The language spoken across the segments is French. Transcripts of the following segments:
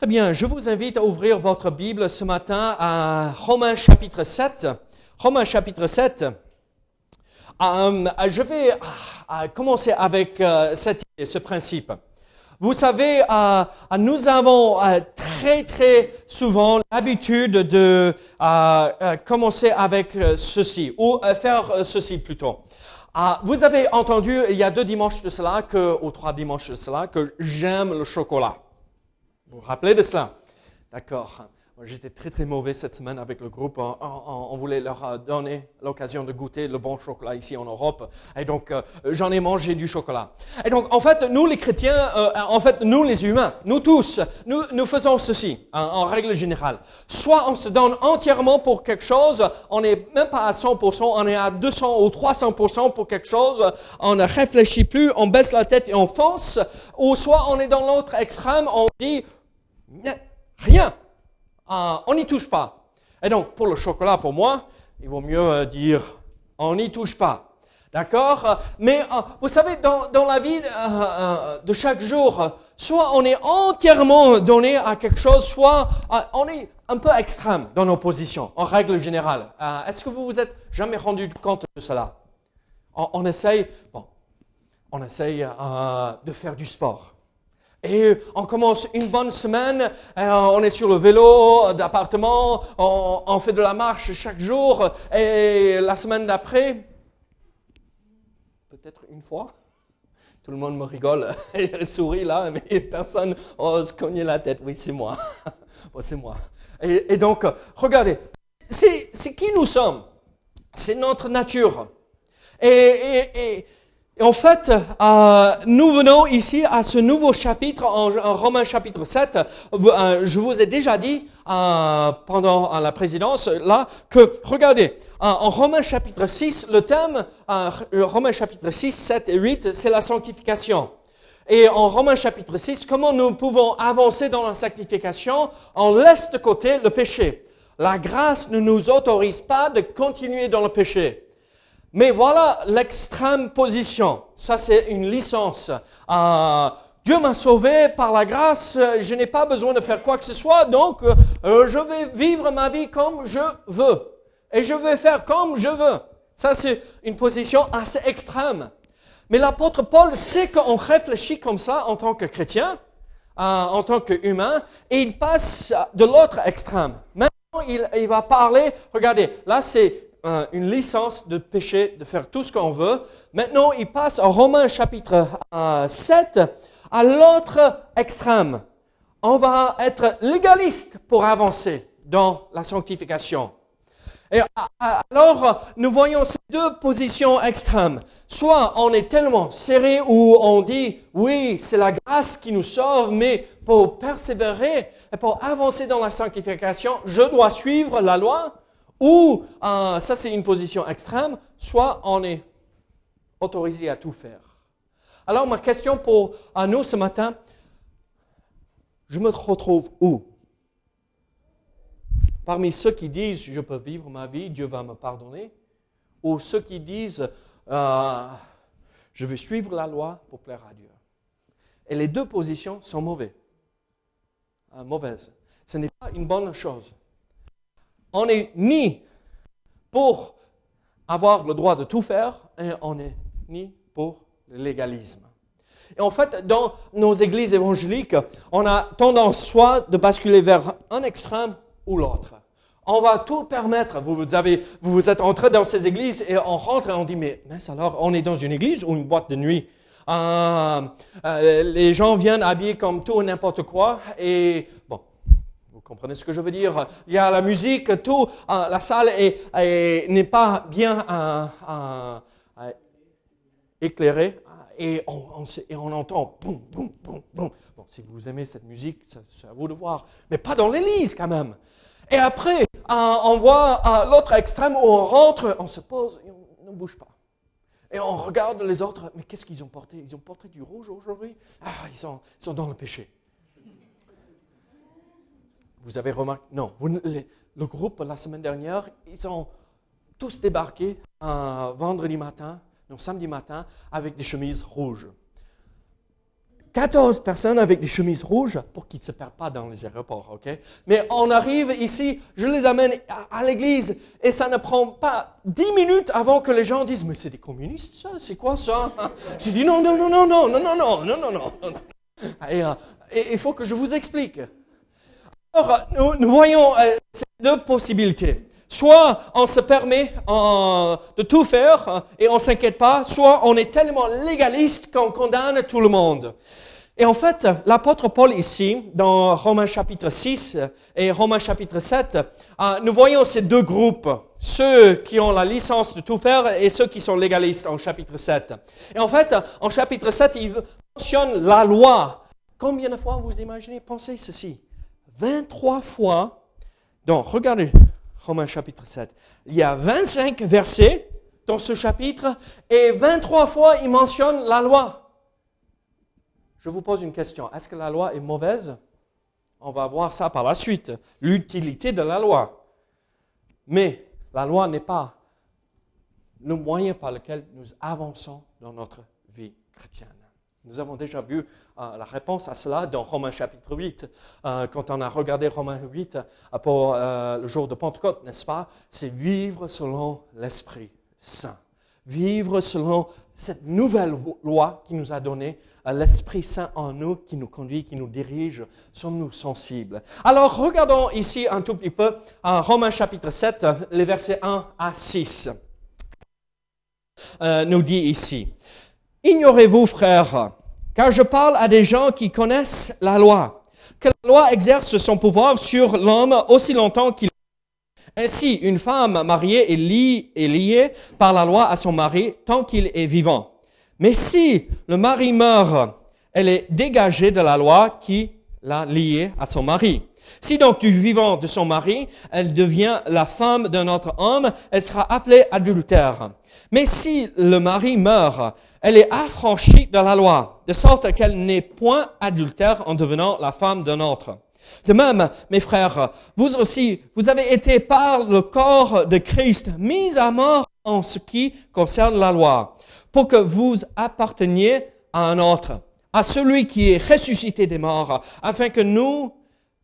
Très bien, je vous invite à ouvrir votre Bible ce matin à Romains chapitre 7. Romains chapitre 7. Euh, je vais euh, commencer avec euh, cette idée, ce principe. Vous savez, nous avons très très souvent l'habitude de commencer avec ceci, ou faire ceci plutôt. vous avez entendu il y a deux dimanches de cela, ou trois dimanches de cela, que j'aime le chocolat. Vous vous rappelez de cela? D'accord. J'étais très très mauvais cette semaine avec le groupe. On, voulait leur euh, donner l'occasion de goûter le bon chocolat ici en Europe. Et donc euh, j'en ai mangé du chocolat. Et donc en fait, nous les chrétiens, euh, en fait nous les humains, nous tous, nous, faisons ceci en, en, règle générale. Soit on se donne entièrement pour quelque chose, on n'est même pas à 100%, on est à 200 ou 300% pour quelque chose, on ne réfléchit plus, on baisse la tête et on fonce. Ou soit on est dans l'autre extrême, on dit Rien. Ah, on n'y touche pas. Et donc, pour le chocolat, pour moi, il vaut mieux euh, dire on n'y touche pas. D'accord? Mais euh, vous savez, dans, la vie euh, de chaque jour, soit on est entièrement donné à quelque chose, soit on est un peu extrême dans nos positions, en règle générale. Est-ce que vous vous êtes jamais rendu compte de cela? On, on, essaye, bon, on essaye de faire du sport. Et on commence une bonne semaine, euh, on est sur le vélo d'appartement, on, fait de la marche chaque jour, et la semaine d'après, peut-être une fois, tout le monde me rigole et sourit là, mais personne ose cogner la tête. Oui, c'est moi. c'est moi. Et, donc, regardez, c'est qui nous sommes? C'est notre nature. et en fait, euh, nous venons ici à ce nouveau chapitre en, Romains chapitre 7. Euh, je vous ai déjà dit euh, pendant la présidence là que, regardez, en Romains chapitre 6, le thème, Romains chapitre 6, 7 et 8, c'est la sanctification. Et en Romains chapitre 6, comment nous pouvons avancer dans la sanctification On laisse de côté le péché? La grâce ne nous autorise pas de continuer dans le péché. Mais voilà l'extrême position. Ça, c'est une licence. Euh, Dieu m'a sauvé par la grâce, je n'ai pas besoin de faire quoi que ce soit, donc euh, je vais vivre ma vie comme je veux. Et je vais faire comme je veux. Ça, c'est une position assez extrême. Mais l'apôtre Paul sait qu'on réfléchit comme ça en tant que chrétien, euh, en tant qu'humain, et il passe de l'autre extrême. Maintenant, il, il va parler, regardez, là c'est une licence de péché, de faire tout ce qu'on veut. Maintenant, il passe en Romains chapitre 7 euh, à l'autre extrême. On va être légaliste pour avancer dans la sanctification. Et alors, nous voyons ces deux positions extrêmes. Soit on est tellement serré où on dit, oui, c'est la grâce qui nous sauve, mais pour persévérer et pour avancer dans la sanctification, je dois suivre la loi. Ou, ça c'est une position extrême, soit on est autorisé à tout faire. Alors ma question pour nous ce matin, je me retrouve où? Parmi ceux qui disent je peux vivre ma vie, Dieu va me pardonner, ou ceux qui disent euh, je vais suivre la loi pour plaire à Dieu. Et les deux positions sont mauvaises, euh, mauvaises. Ce n'est pas une bonne chose. On n'est ni pour avoir le droit de tout faire et on n'est ni pour le légalisme. Et en fait, dans nos églises évangéliques, on a tendance soit de basculer vers un extrême ou l'autre. On va tout permettre. Vous, vous, avez, vous, vous êtes entré dans ces églises et on rentre et on dit, mais, mais alors, on est dans une église ou une boîte de nuit? Euh, euh, Les gens viennent habillés comme tout n'importe quoi et, bon, comprenez ce que je veux dire? Il y a la musique, tout, euh, la salle n'est pas bien éclairée et on, et on entend boum, boum, boum, boum. Bon, si vous aimez cette musique, c'est à vous de voir. Mais pas dans l'église quand même. Et après, on voit à l'autre extrême où on rentre, on se pose et on ne bouge pas. Et on regarde les autres, mais qu'est-ce qu'ils ont porté? Ils ont porté du rouge aujourd'hui? Ah, ils sont, dans le péché. Vous avez remarqué Non, le groupe la semaine dernière, ils ont tous débarqué un vendredi matin, non, samedi matin, avec des chemises rouges. 14 personnes avec des chemises rouges pour qu'ils ne se perdent pas dans les aéroports, ok? Mais on arrive ici, je les amène à, l'église et ça ne prend pas 10 minutes avant que les gens disent, mais c'est des communistes, ça? C'est quoi ça? J'ai dit, non, non, non, non, non, non, non, non, non, non, non. Et, il faut que je vous explique. Alors, nous, voyons ces deux possibilités. Soit on se permet de tout faire et on s'inquiète pas, soit on est tellement légaliste qu'on condamne tout le monde. Et en fait, l'apôtre Paul ici, dans Romains chapitre 6 et Romains chapitre 7, euh, nous voyons ces deux groupes, ceux qui ont la licence de tout faire et ceux qui sont légalistes en chapitre 7. Et en fait, en chapitre 7, il mentionne la loi. Combien de fois vous imaginez, pensez ceci? 23 fois. Donc, regardez, Romains chapitre 7. Il y a 25 versets dans ce chapitre et 23 fois il mentionne la loi. Je vous pose une question. Est-ce que la loi est mauvaise? On va voir ça par la suite. L'utilité de la loi. Mais la loi n'est pas le moyen par lequel nous avançons dans notre vie chrétienne. Nous avons déjà vu euh, la réponse à cela dans Romains chapitre 8. Euh, quand on a regardé Romains 8 euh, pour le jour de Pentecôte, n'est-ce pas? C'est vivre selon l'Esprit Saint. Vivre selon cette nouvelle loi qui nous a donné l'Esprit Saint en nous, qui nous conduit, qui nous dirige. Sommes-nous sensibles? Alors regardons ici un tout petit peu Romains chapitre 7, les versets 1 à 6. nous dit ici. Ignorez-vous, frères, car je parle à des gens qui connaissent la loi, que la loi exerce son pouvoir sur l'homme aussi longtemps qu'il ainsi, une femme mariée est liée, est liée par la loi à son mari tant qu'il est vivant. Mais si le mari meurt, elle est dégagée de la loi qui l'a liée à son mari. Si donc du vivant de son mari, elle devient la femme d'un autre homme, elle sera appelée adultère. Mais si le mari meurt, elle est affranchie de la loi, de sorte qu'elle n'est point adultère en devenant la femme d'un autre. De même, mes frères, vous aussi, vous avez été par le corps de Christ mis à mort en ce qui concerne la loi, pour que vous apparteniez à un autre, à celui qui est ressuscité des morts, afin que nous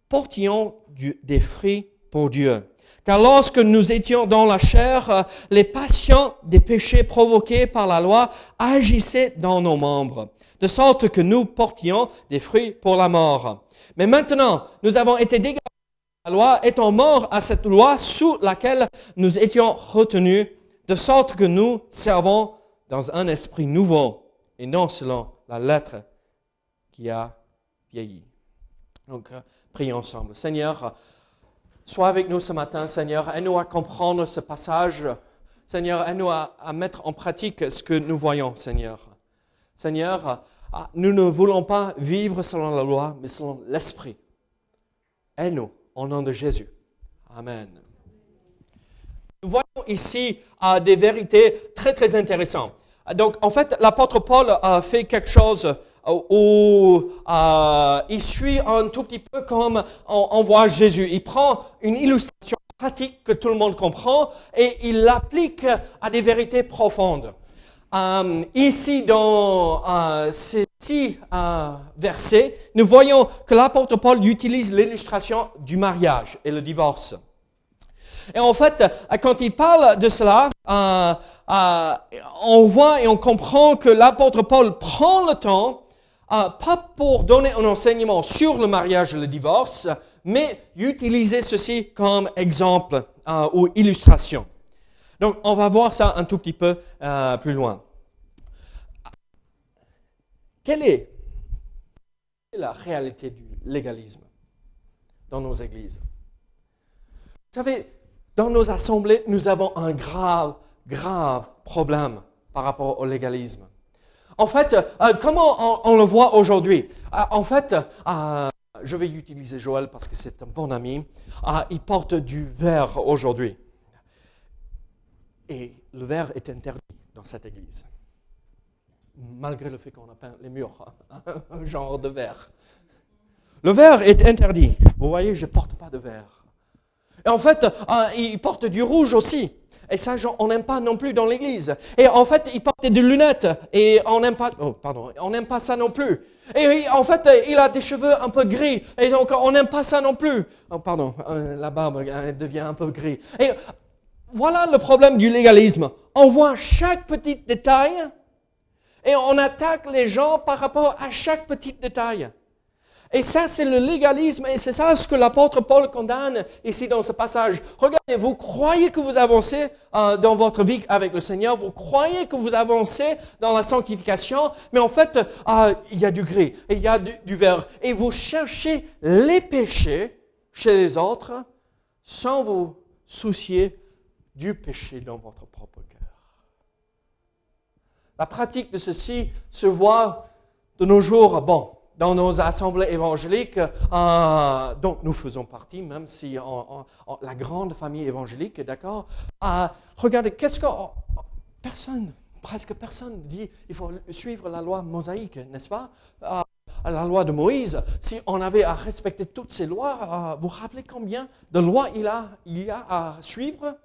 portions des fruits pour Dieu. Car lorsque nous étions dans la chair, les passions des péchés provoqués par la loi agissaient dans nos membres, de sorte que nous portions des fruits pour la mort. Mais maintenant, nous avons été dégagés de la loi, étant morts à cette loi sous laquelle nous étions retenus, de sorte que nous servons dans un esprit nouveau et non selon la lettre qui a vieilli. Donc, prions ensemble. Seigneur, Sois avec nous ce matin, Seigneur. Aide-nous à comprendre ce passage. Seigneur, aide-nous à, mettre en pratique ce que nous voyons, Seigneur. Seigneur, ah, nous ne voulons pas vivre selon la loi, mais selon l'Esprit. Aide-nous, au nom de Jésus. Amen. Nous voyons ici ah, des vérités très, très intéressantes. Donc, en fait, l'apôtre Paul a fait quelque chose où euh, il suit un tout petit peu comme on, voit Jésus. Il prend une illustration pratique que tout le monde comprend et il l'applique à des vérités profondes. Euh, ici, dans euh, ces six euh, versets, nous voyons que l'apôtre Paul utilise l'illustration du mariage et le divorce. Et en fait, quand il parle de cela, on voit et on comprend que l'apôtre Paul prend le temps, pas pour donner un enseignement sur le mariage et le divorce, mais utiliser ceci comme exemple ou illustration. Donc, on va voir ça un tout petit peu euh, plus loin. Quelle est la réalité du légalisme dans nos églises? Vous savez, dans nos assemblées, nous avons un grave, grave problème par rapport au légalisme. En fait, euh, comment on, le voit aujourd'hui? Euh, En fait, je vais utiliser Joël parce que c'est un bon ami. il porte du verre aujourd'hui. Et le verre est interdit dans cette église. Malgré le fait qu'on a peint les murs, un genre de verre. Le verre est interdit. Vous voyez, je ne porte pas de verre. Et en fait, euh, il porte du rouge aussi. Et ça, on n'aime pas non plus dans l'église. Et en fait, il porte des lunettes. Et on n'aime pas, oh, pardon, on n'aime pas ça non plus. Et en fait, il a des cheveux un peu gris. Et donc, on n'aime pas ça non plus. Oh, pardon, euh, la barbe devient un peu gris. Et voilà le problème du légalisme. On voit chaque petit détail et on attaque les gens par rapport à chaque petit détail. Et ça, c'est le légalisme et c'est ça ce que l'apôtre Paul condamne ici dans ce passage. Regardez, vous croyez que vous avancez euh, dans votre vie avec le Seigneur, vous croyez que vous avancez dans la sanctification, mais en fait, euh, il y a du gris il y a du, du vert. Et vous cherchez les péchés chez les autres sans vous soucier du péché dans votre propre cœur. La pratique de ceci se voit de nos jours, bon, dans nos assemblées évangéliques, euh, dont nous faisons partie, même si la grande famille évangélique, d'accord euh, Regardez, qu'est-ce que... Personne, presque personne dit il faut suivre la loi mosaïque, n'est-ce pas? Euh, La loi de Moïse. Si on avait à respecter toutes ces lois, euh, vous vous rappelez combien de lois il, a, il y a à suivre?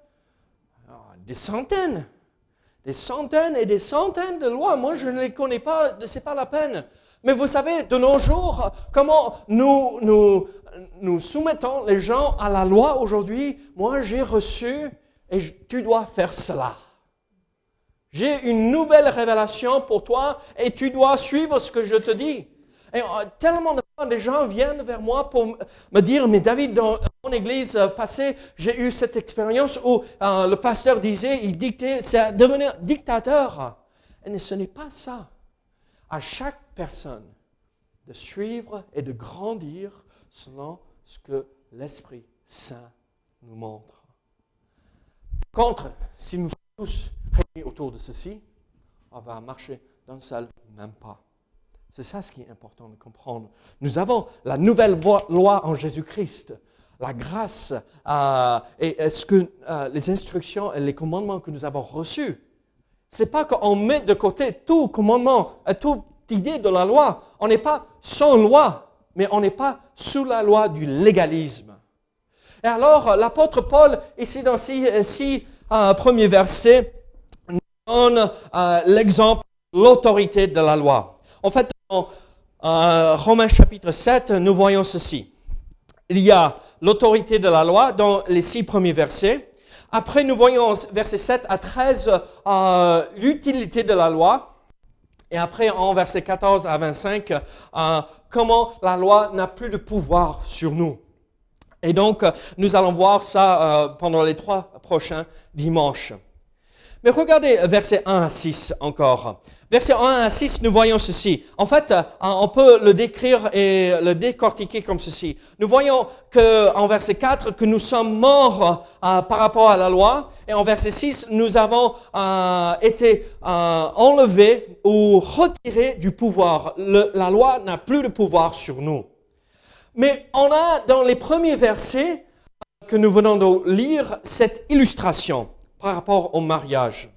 Des centaines, des centaines et des centaines de lois. Moi, je ne les connais pas, ce n'est pas la peine. Mais vous savez, de nos jours, comment nous, nous, nous soumettons les gens à la loi aujourd'hui? Moi, j'ai reçu et tu dois faire cela. J'ai une nouvelle révélation pour toi et tu dois suivre ce que je te dis. Et euh, tellement de fois, des gens viennent vers moi pour me dire, mais David, dans mon église passée, j'ai eu cette expérience où euh, le pasteur disait, il dictait, c'est devenir dictateur. Et ce n'est pas ça. À chaque personne de suivre et de grandir selon ce que l'Esprit Saint nous montre. Contre, si nous sommes tous réunis autour de ceci, on va marcher dans le seul même pas. C'est ça ce qui est important de comprendre. Nous avons la nouvelle loi en Jésus-Christ, la grâce euh, et ce que euh, les instructions et les commandements que nous avons reçus. C'est pas qu'on met de côté tout commandement, euh, toute idée de la loi. On n'est pas sans loi, mais on n'est pas sous la loi du légalisme. Et alors, l'apôtre Paul, ici dans six, six premiers versets, nous donne l'exemple, l'autorité de la loi. En fait, dans euh, Romains chapitre 7, nous voyons ceci. Il y a l'autorité de la loi dans les six premiers versets. Après, nous voyons versets 7 à 13 euh, l'utilité de la loi. Et après, en versets 14 à 25, euh, comment la loi n'a plus de pouvoir sur nous. Et donc, nous allons voir ça pendant les trois prochains dimanches. Mais regardez versets 1 à 6 encore. Versets 1 à 6, nous voyons ceci. En fait, euh, on peut le décrire et le décortiquer comme ceci. Nous voyons que en verset 4 que nous sommes morts euh, par rapport à la loi et en verset 6 nous avons euh, été enlevés ou retirés du pouvoir. la loi n'a plus de pouvoir sur nous. Mais on a dans les premiers versets que nous venons de lire cette illustration par rapport au mariage.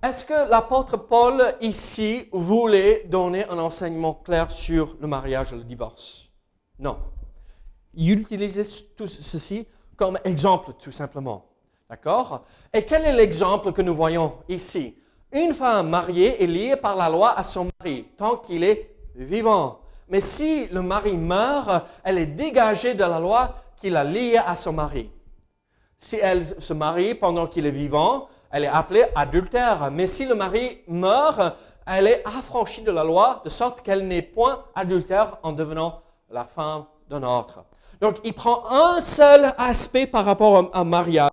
est-ce que l'apôtre Paul ici voulait donner un enseignement clair sur le mariage et le divorce? Non. Il utilisait tout ceci comme exemple, tout simplement. D'accord? Et quel est l'exemple que nous voyons ici? Une femme mariée est liée par la loi à son mari tant qu'il est vivant. Mais si le mari meurt, elle est dégagée de la loi qui l'a liée à son mari. Si elle se marie pendant qu'il est vivant, elle est appelée adultère. Mais si le mari meurt, elle est affranchie de la loi, de sorte qu'elle n'est point adultère en devenant la femme d'un autre. Donc, il prend un seul aspect par rapport au, mariage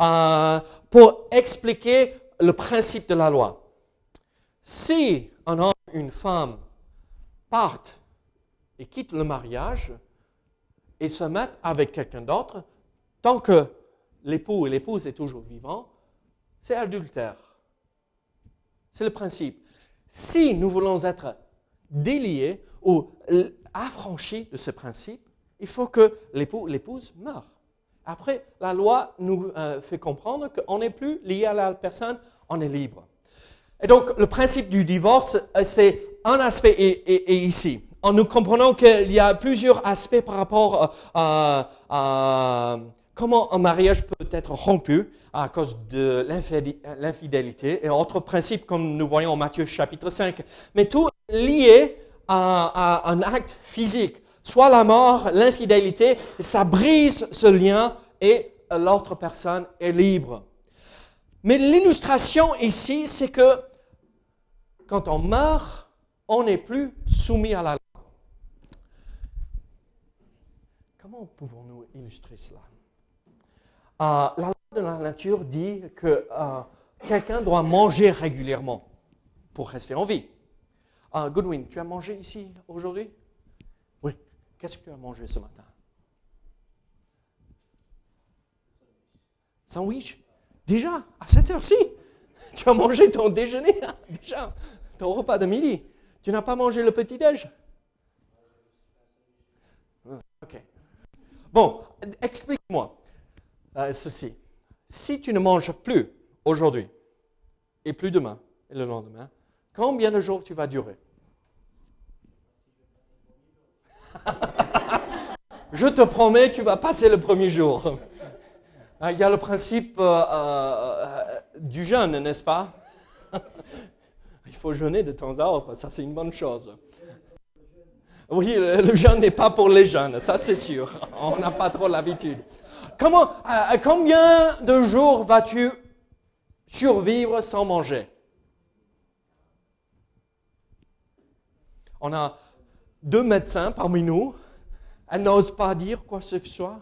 euh, pour expliquer le principe de la loi. Si un homme une femme partent et quittent le mariage et se mettent avec quelqu'un d'autre, tant que l'époux et l'épouse est toujours vivant, c'est adultère. C'est le principe. Si nous voulons être déliés ou affranchis de ce principe, il faut que l'époux, l'épouse meure. Après, la loi nous euh, fait comprendre qu'on n'est plus lié à la personne, on est libre. Et donc, le principe du divorce, euh, c'est un aspect et, ici. En nous comprenant qu'il y a plusieurs aspects par rapport euh, à, comment un mariage peut être rompu à cause de l'infidélité et autres principes comme nous voyons en Matthieu chapitre 5. Mais tout lié à un acte physique soit la mort, l'infidélité, ça brise ce lien et l'autre personne est libre. Mais l'illustration ici, c'est que quand on meurt, on n'est plus soumis à la loi. Pouvons-nous illustrer cela? Euh, La loi de la nature dit que euh, quelqu'un doit manger régulièrement pour rester en vie. Uh, Goodwin, tu as mangé ici aujourd'hui? Qu'est-ce que tu as mangé ce matin? Sandwich. Déjà, à cette heure-ci Tu as mangé ton déjeuner Déjà, ton repas de midi. Tu n'as pas mangé le petit-déj Ok. Bon, explique-moi euh, ceci. Si tu ne manges plus aujourd'hui, et plus demain, et le lendemain, combien de jours tu vas durer? Je te promets, tu vas passer le premier jour. Ah, il y a le principe euh, euh, du jeûne, n'est-ce pas? Il faut jeûner de temps à autre, ça c'est une bonne chose. Oui, le, jeûne n'est pas pour les jeunes, ça c'est sûr. On n'a pas trop l'habitude. Comment, euh, combien de jours vas-tu survivre sans manger? On a deux médecins parmi nous. Elle n'ose pas dire quoi que ce soit.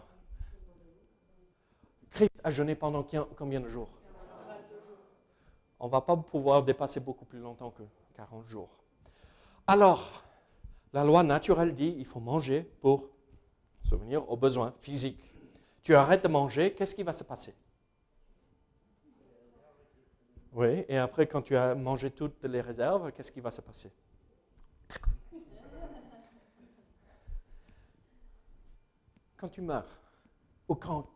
Christ a jeûné pendant combien de jours? On ne va pas pouvoir dépasser beaucoup plus longtemps que 40 jours. Alors, la loi naturelle dit il faut manger pour souvenir aux besoins physiques. Tu arrêtes de manger, qu'est-ce qui va se passer? Oui, et après, quand tu as mangé toutes les réserves, qu'est-ce qui va se passer? Quand tu meurs, ou quand,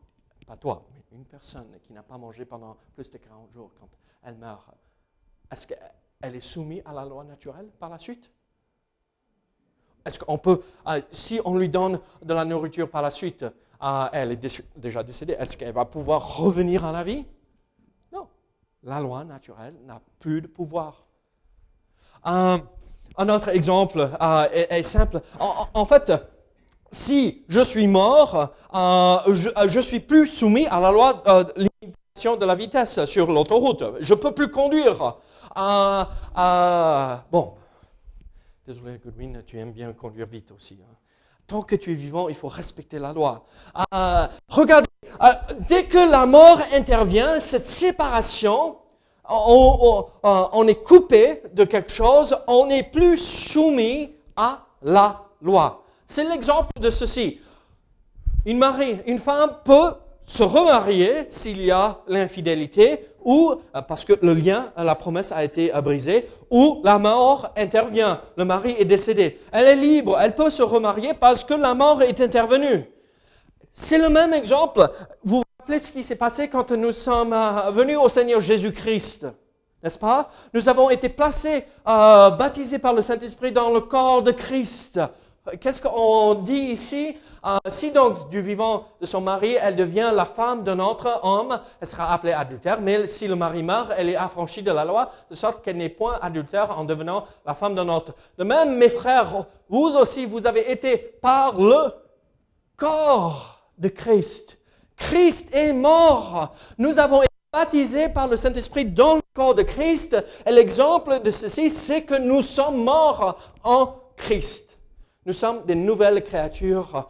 pas toi, mais une personne qui n'a pas mangé pendant plus de 40 jours, quand elle meurt, est-ce qu'elle est soumise à la loi naturelle par la suite? Est-ce qu'on peut, euh, si on lui donne de la nourriture par la suite, euh, elle est déjà décédée, est-ce qu'elle va pouvoir revenir à la vie? Non. La loi naturelle n'a plus de pouvoir. un autre exemple euh, est, simple. en fait, si je suis mort, je, euh, suis plus soumis à la loi de limitation de la vitesse sur l'autoroute. Je peux plus conduire. bon, désolé Goodwin, tu aimes bien conduire vite aussi. Hein. Tant que tu es vivant, il faut respecter la loi. regardez, dès que la mort intervient, cette séparation, on, on est coupé de quelque chose, on n'est plus soumis à la loi. C'est l'exemple de ceci. Une, mari, une femme peut se remarier s'il y a l'infidélité ou euh, parce que le lien, la promesse a été euh, brisée, ou la mort intervient, le mari est décédé. Elle est libre, elle peut se remarier parce que la mort est intervenue. C'est le même exemple. Vous vous rappelez ce qui s'est passé quand nous sommes euh, venus au Seigneur Jésus-Christ n'est-ce pas? Nous avons été placés, euh, baptisés par le Saint-Esprit dans le corps de Christ. Qu'est-ce qu'on dit ici? Euh, Si donc du vivant de son mari, elle devient la femme d'un autre homme, elle sera appelée adultère, mais si le mari meurt, elle est affranchie de la loi, de sorte qu'elle n'est point adultère en devenant la femme d'un autre. De même, mes frères, vous aussi, vous avez été par le corps de Christ. Christ est mort. Nous avons été baptisés par le Saint-Esprit dans le corps de Christ. Et l'exemple de ceci, c'est que nous sommes morts en Christ. Nous sommes des nouvelles créatures.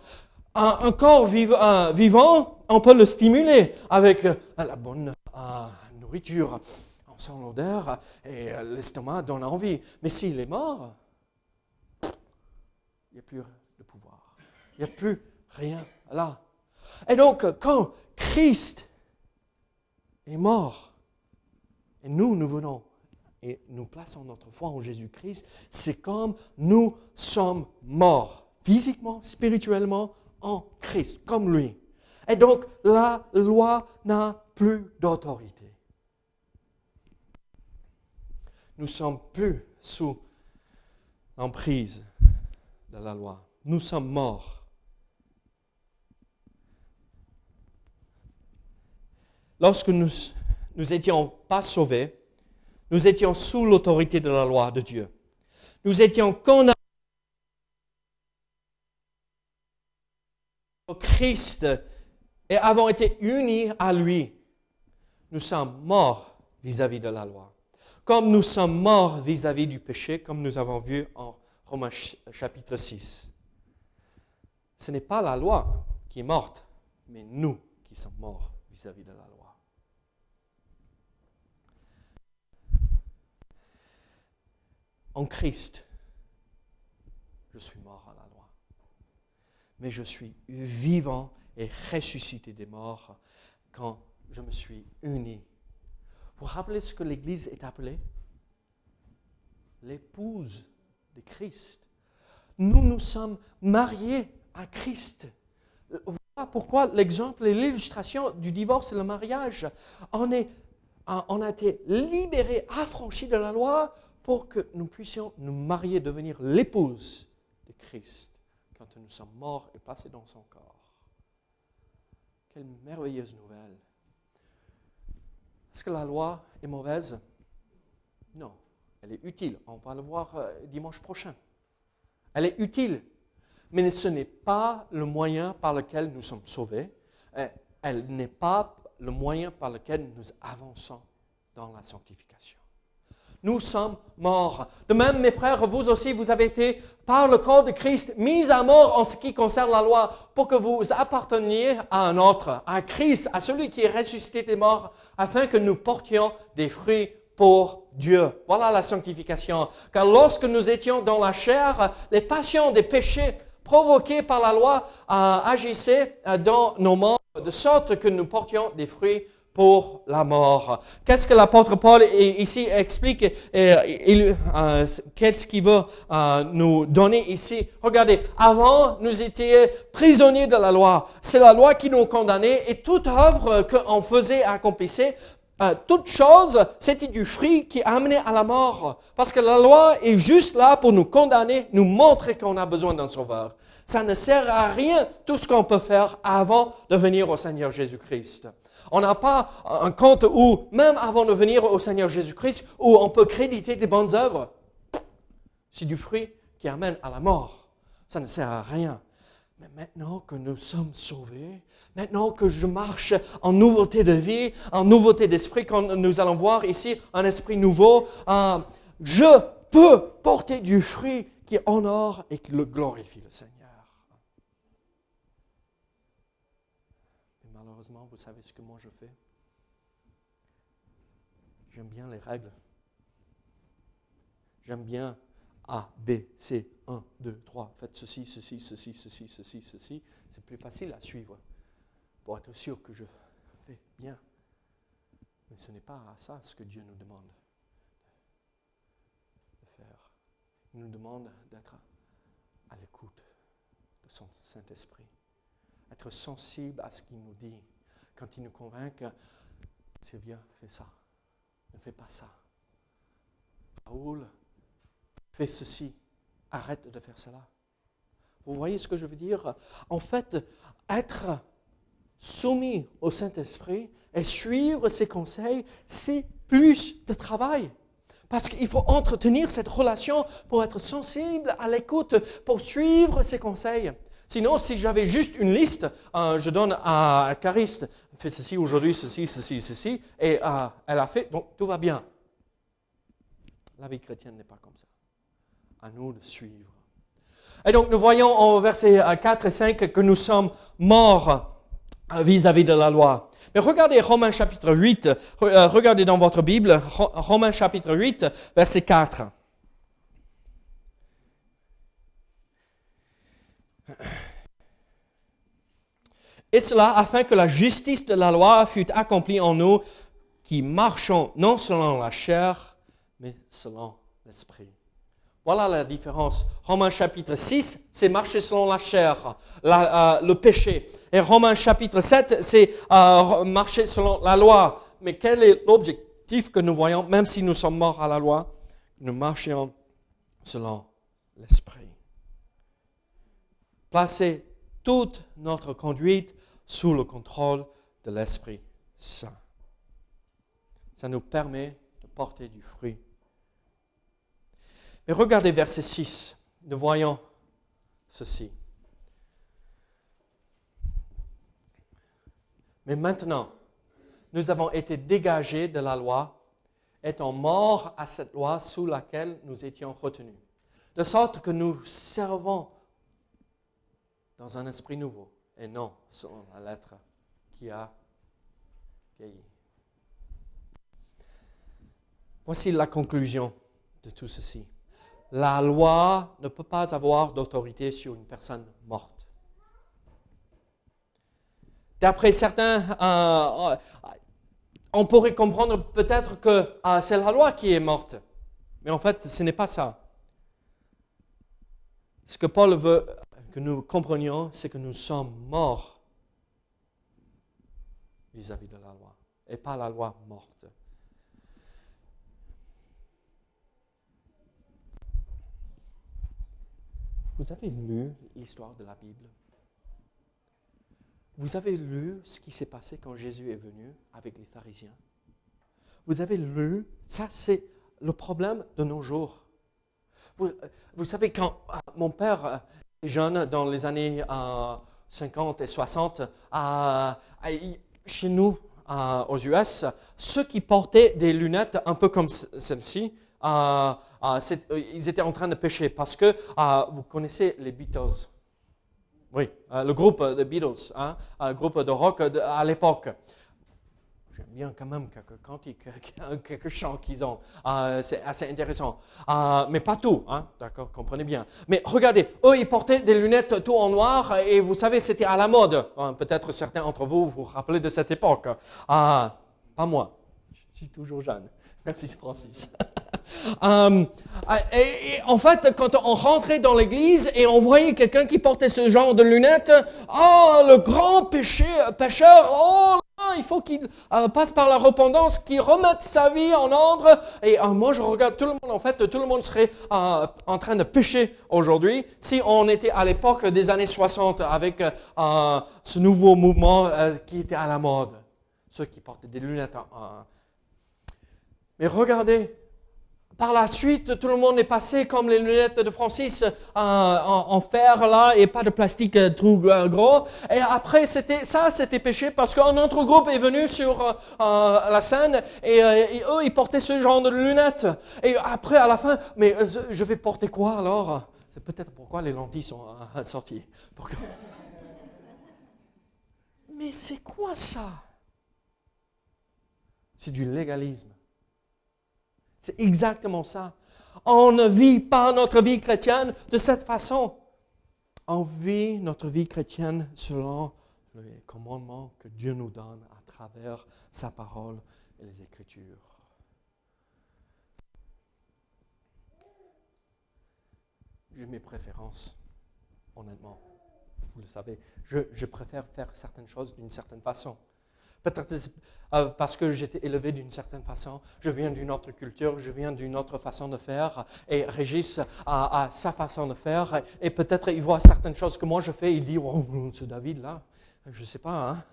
Un, corps vivant, on peut le stimuler avec euh, la bonne euh, nourriture. On sent l'odeur et euh, l'estomac donne envie. Mais s'il est mort, il n'y a plus de pouvoir. Il n'y a plus rien là. Et donc, quand Christ est mort, et nous, nous venons et nous plaçons notre foi en Jésus-Christ, c'est comme nous sommes morts, physiquement, spirituellement, en Christ, comme lui. Et donc, la loi n'a plus d'autorité. Nous sommes plus sous l'emprise de la loi. Nous sommes morts. Lorsque nous n'étions pas sauvés, nous étions sous l'autorité de la loi de Dieu. Nous étions condamnés au Christ et avons été unis à lui. Nous sommes morts vis-à-vis de la loi. Comme nous sommes morts vis-à-vis du péché, comme nous avons vu en Romains chapitre 6. Ce n'est pas la loi qui est morte, mais nous qui sommes morts vis à -vis de la loi. En Christ, je suis mort à la loi. Mais je suis vivant et ressuscité des morts quand je me suis uni. Vous rappelez ce que l'Église est appelée? L'épouse de Christ. Nous nous sommes mariés à Christ. Voilà pourquoi l'exemple et l'illustration du divorce et le mariage. On, est, on a été libérés, affranchis de la loi pour que nous puissions nous marier, devenir l'épouse de Christ quand nous sommes morts et passés dans son corps. Quelle merveilleuse nouvelle. Est-ce que la loi est mauvaise? Non, elle est utile. On va le voir euh, dimanche prochain. Elle est utile, mais ce n'est pas le moyen par lequel nous sommes sauvés. Euh, elle n'est pas le moyen par lequel nous avançons dans la sanctification nous sommes morts. De même, mes frères, vous aussi, vous avez été, par le corps de Christ, mis à mort en ce qui concerne la loi, pour que vous apparteniez à un autre, à Christ, à celui qui est ressuscité des morts, afin que nous portions des fruits pour Dieu. Voilà la sanctification. Car lorsque nous étions dans la chair, les passions des péchés provoqués par la loi euh, agissaient euh, dans nos membres, de sorte que nous portions des fruits pour la mort. Qu'est-ce que l'apôtre Paul ici explique? Euh, Qu'est-ce qu'il veut euh, nous donner ici? Regardez, avant, nous étions prisonniers de la loi. C'est la loi qui nous condamnait et toute œuvre qu'on faisait, accomplissait, euh, toute chose, c'était du fruit qui amenait à la mort. Parce que la loi est juste là pour nous condamner, nous montrer qu'on a besoin d'un sauveur. Ça ne sert à rien tout ce qu'on peut faire avant de venir au Seigneur Jésus-Christ. On n'a pas un compte où, même avant de venir au Seigneur Jésus-Christ, où on peut créditer des bonnes œuvres. C'est du fruit qui amène à la mort. Ça ne sert à rien. Mais maintenant que nous sommes sauvés, maintenant que je marche en nouveauté de vie, en nouveauté d'esprit, quand nous allons voir ici un esprit nouveau, euh, je peux porter du fruit qui honore et qui le glorifie le Seigneur. Vous savez ce que moi je fais J'aime bien les règles. J'aime bien A, B, C, 1, 2, 3. Faites ceci, ceci, ceci, ceci, ceci, ceci. C'est plus facile à suivre pour être sûr que je fais bien. Mais ce n'est pas ça ce que Dieu nous demande de faire. Il nous demande d'être à l'écoute de son Saint-Esprit, être sensible à ce qu'il nous dit quand il nous convainc Sylvia, fais ça, ne fais pas ça. Raoul, fais ceci, arrête de faire cela. Vous voyez ce que je veux dire? En fait, être soumis au Saint-Esprit et suivre ses conseils, c'est plus de travail. Parce qu'il faut entretenir cette relation pour être sensible à l'écoute, pour suivre ses conseils. Sinon, si j'avais juste une liste, euh, je donne à Cariste, fais ceci aujourd'hui, ceci, ceci, ceci, et euh, elle a fait, donc tout va bien. La vie chrétienne n'est pas comme ça. À nous de suivre. Et donc, nous voyons en versets 4 et 5 que nous sommes morts vis-à-vis de la loi. Mais regardez Romains chapitre 8, euh, regardez dans votre Bible, Romains chapitre 8, verset 4. Et cela afin que la justice de la loi fût accomplie en nous qui marchons non selon la chair, mais selon l'esprit. Voilà la différence. Romains chapitre 6, c'est marcher selon la chair, euh, le péché. Et Romains chapitre 7, c'est euh, marcher selon la loi. Mais quel est l'objectif que nous voyons, même si nous sommes morts à la loi? Nous marchions selon l'esprit. Placer toute notre conduite sous le contrôle de l'Esprit Saint. Ça nous permet de porter du fruit mais regardez verset 6. Nous voyons ceci. Mais maintenant, nous avons été dégagés de la loi, étant morts à cette loi sous laquelle nous étions retenus. De sorte que nous servons dans un esprit nouveau et non selon la lettre qui a vieilli. Voici la conclusion de tout ceci la loi ne peut pas avoir d'autorité sur une personne morte. D'après certains, euh, on pourrait comprendre peut-être que euh, c'est la loi qui est morte. Mais en fait, ce n'est pas ça. Ce que Paul veut que nous comprenions, c'est que nous sommes morts vis à -vis de la loi, et pas la loi morte. Vous avez lu l'histoire de la Bible? Vous avez lu ce qui s'est passé quand Jésus est venu avec les pharisiens? Vous avez lu Ça, c'est le problème de nos jours. Vous, vous savez, quand euh, mon père euh, est jeune, dans les années 50 euh, et 60, chez nous, aux US, ceux qui portaient des lunettes un peu comme celle-ci, euh, euh, ils étaient en train de pêcher parce que euh, vous connaissez les Beatles. Oui, le groupe de Beatles, hein, un groupe de rock à l'époque. J'aime bien quand même quelques cantiques, quelques chants qu'ils ont. c'est assez intéressant. mais pas tout, hein, d'accord, comprenez bien. Mais regardez, eux, ils portaient des lunettes tout en noir et vous savez, c'était à la mode. Hein, peut-être certains d'entre vous vous rappelez de cette époque. pas moi, je suis toujours jeune. Merci Francis. Euh, et, en fait, quand on rentrait dans l'église et on voyait quelqu'un qui portait ce genre de lunettes, oh, le grand péché, pécheur, oh, il faut qu'il euh, passe par la repentance, qu'il remette sa vie en ordre. Et euh, moi, je regarde tout le monde, en fait, tout le monde serait en train de pécher aujourd'hui si on était à l'époque des années 60 avec ce nouveau mouvement qui était à la mode. Ceux qui portaient des lunettes mais regardez, par la suite, tout le monde est passé comme les lunettes de Francis en, fer là et pas de plastique euh, trop euh, gros. Et après, c'était ça, c'était péché parce qu'un autre groupe est venu sur euh, la scène et, eux, ils portaient ce genre de lunettes. Et après, à la fin, mais je vais porter quoi alors? C'est peut-être pourquoi les lentilles sont sorties. Mais c'est quoi ça? C'est du légalisme. C'est exactement ça. On ne vit pas notre vie chrétienne de cette façon. On vit notre vie chrétienne selon les commandements que Dieu nous donne à travers sa parole et les Écritures. J'ai mes préférences, honnêtement. Vous le savez, je, préfère faire certaines choses d'une certaine façon. Peut-être euh, parce que j'étais élevé d'une certaine façon, je viens d'une autre culture, je viens d'une autre façon de faire, et Régis a, sa façon de faire, et peut-être il voit certaines choses que moi je fais, il dit, oh, ce David-là, je ne sais pas. Hein?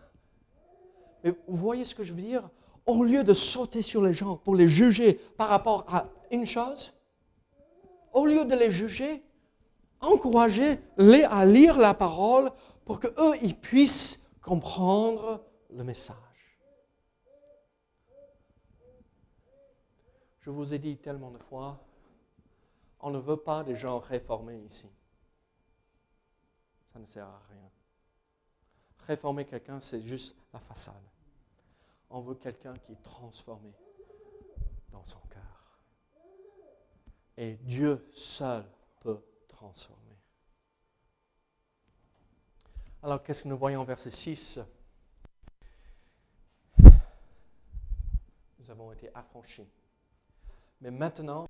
Mais vous voyez ce que je veux dire? Au lieu de sauter sur les gens pour les juger par rapport à une chose, au lieu de les juger, encouragez-les à lire la parole pour qu'eux, ils puissent comprendre le message. Je vous ai dit tellement de fois, on ne veut pas des gens réformés ici. Ça ne sert à rien. Réformer quelqu'un, c'est juste la façade. On veut quelqu'un qui est transformé dans son cœur. Et Dieu seul peut transformer. Alors, qu'est-ce que nous voyons verset 6 Nous avons été affranchis. Mais maintenant,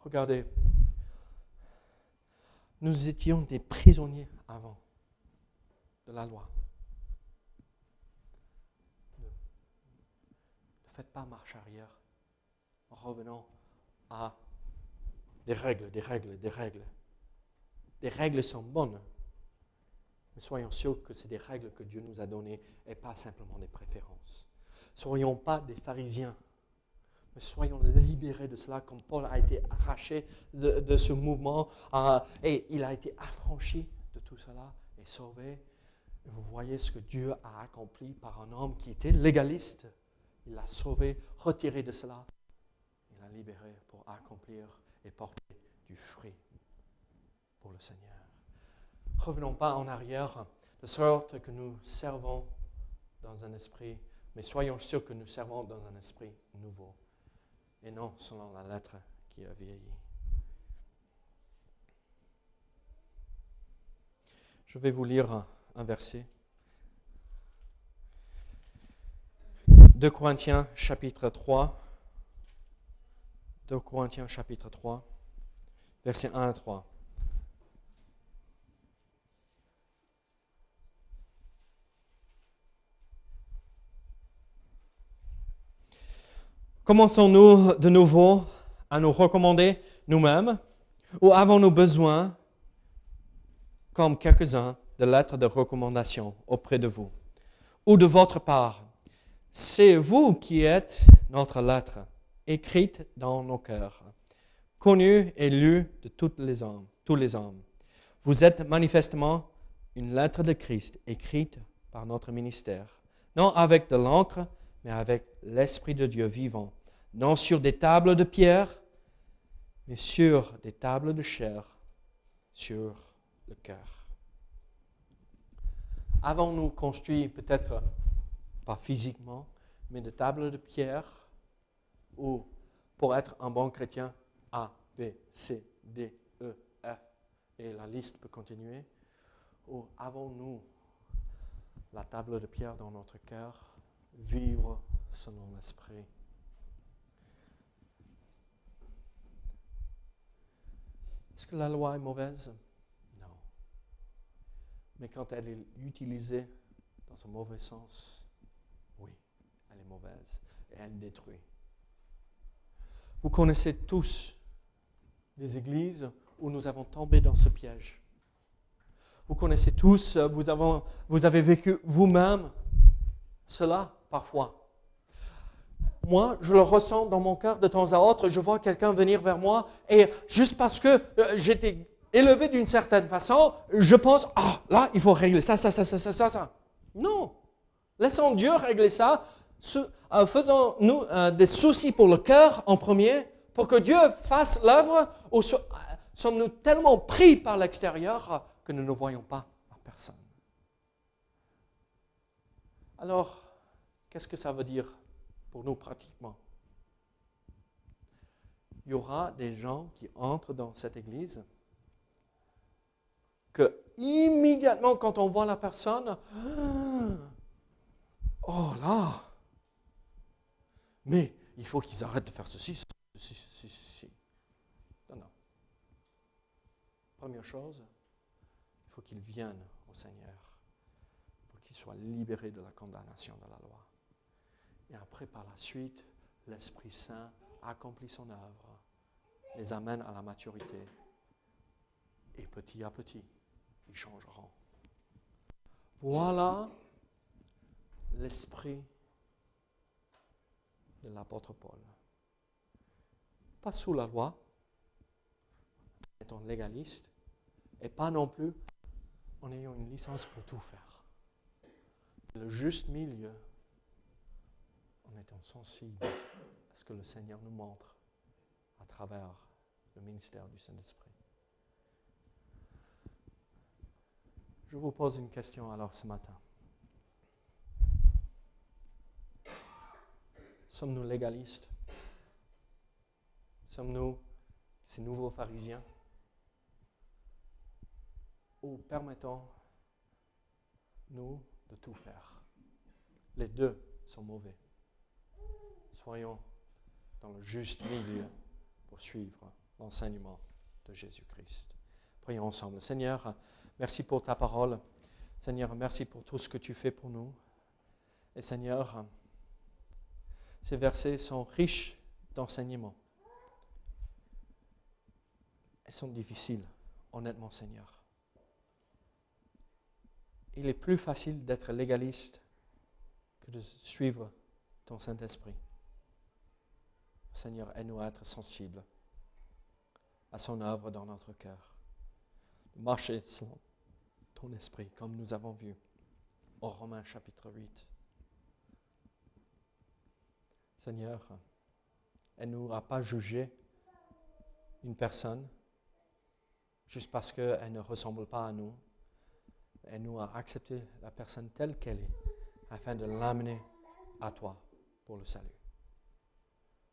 regardez, nous étions des prisonniers avant de la loi. Ne, faites pas marche arrière en revenant à des règles, des règles, des règles. Des règles sont bonnes, mais soyons sûrs que c'est des règles que Dieu nous a données et pas simplement des préférences. Soyons pas des pharisiens, mais soyons libérés de cela, comme Paul a été arraché de, ce mouvement euh, et il a été affranchi de tout cela et sauvé. vous voyez ce que Dieu a accompli par un homme qui était légaliste. Il l'a sauvé, retiré de cela. Il l'a libéré pour accomplir et porter du fruit pour le Seigneur revenons pas en arrière, de sorte que nous servons dans un esprit, mais soyons sûrs que nous servons dans un esprit nouveau, et non selon la lettre qui a vieilli. Je vais vous lire un, verset. 2 Corinthiens chapitre 3. 2 Corinthiens chapitre 3, versets 1 à 3. Commençons-nous de nouveau à nous recommander nous-mêmes ou avons-nous besoin, comme quelques-uns, de lettres de recommandation auprès de vous ou de votre part? C'est vous qui êtes notre lettre, écrite dans nos cœurs, connue et lue de toutes les hommes, tous les hommes. Vous êtes manifestement une lettre de Christ écrite par notre ministère, non avec de l'encre, mais avec l'Esprit de Dieu vivant, non sur des tables de pierre, mais sur des tables de chair, sur le cœur. Avons-nous construit, peut-être pas physiquement, mais des tables de pierre ou pour être un bon chrétien, A, B, C, D, E, F, et la liste peut continuer, ou avons-nous la table de pierre dans notre cœur? Vivre selon l'Esprit. Est-ce que la loi est mauvaise? Non. Mais quand elle est utilisée dans un mauvais sens, oui, elle est mauvaise et elle détruit. Vous connaissez tous des églises où nous avons tombé dans ce piège. Vous connaissez tous, vous, vous avez vécu vous-même cela parfois. Moi, je le ressens dans mon cœur de temps à autre. Je vois quelqu'un venir vers moi et juste parce que euh, j'étais élevé d'une certaine façon, je pense, ah, là, il faut régler ça, ça, ça, ça, ça, ça. Non. Laissons Dieu régler ça. Euh, faisons-nous euh, des soucis pour le cœur en premier, pour que Dieu fasse l'œuvre, ou sommes-nous tellement pris par l'extérieur que nous ne voyons pas personne Alors, Qu'est-ce que ça veut dire pour nous pratiquement? Il y aura des gens qui entrent dans cette église que immédiatement quand on voit la personne, oh là, mais il faut qu'ils arrêtent de faire ceci, ceci, ceci, ceci. Non, non. Première chose, il faut qu'ils viennent au Seigneur pour qu'ils soient libérés de la condamnation de la loi. Et après, par la suite, l'Esprit Saint accomplit son œuvre, les amène à la maturité. Et petit à petit, ils changeront. Voilà l'esprit de l'apôtre Paul. Pas sous la loi, étant légaliste, et pas non plus en ayant une licence pour tout faire. Le juste milieu, en étant sensible à ce que le Seigneur nous montre à travers le ministère du Saint-Esprit. Je vous pose une question alors ce matin. Sommes-nous légalistes? Sommes-nous ces nouveaux pharisiens? Ou permettons-nous de tout faire? Les deux sont mauvais. Soyons dans le juste milieu pour suivre l'enseignement de Jésus-Christ. Prions ensemble. Seigneur, merci pour ta parole. Seigneur, merci pour tout ce que tu fais pour nous. Et Seigneur, ces versets sont riches d'enseignements. Elles sont difficiles, honnêtement, Seigneur. Il est plus facile d'être légaliste que de suivre ton Saint-Esprit. Seigneur, aide-nous à être sensibles à son œuvre dans notre cœur. Marcher selon ton esprit, comme nous avons vu au Romains chapitre 8. Seigneur, elle nous a pas jugé une personne juste parce qu'elle ne ressemble pas à nous. Elle nous a accepté la personne telle qu'elle est afin de l'amener à toi pour le salut.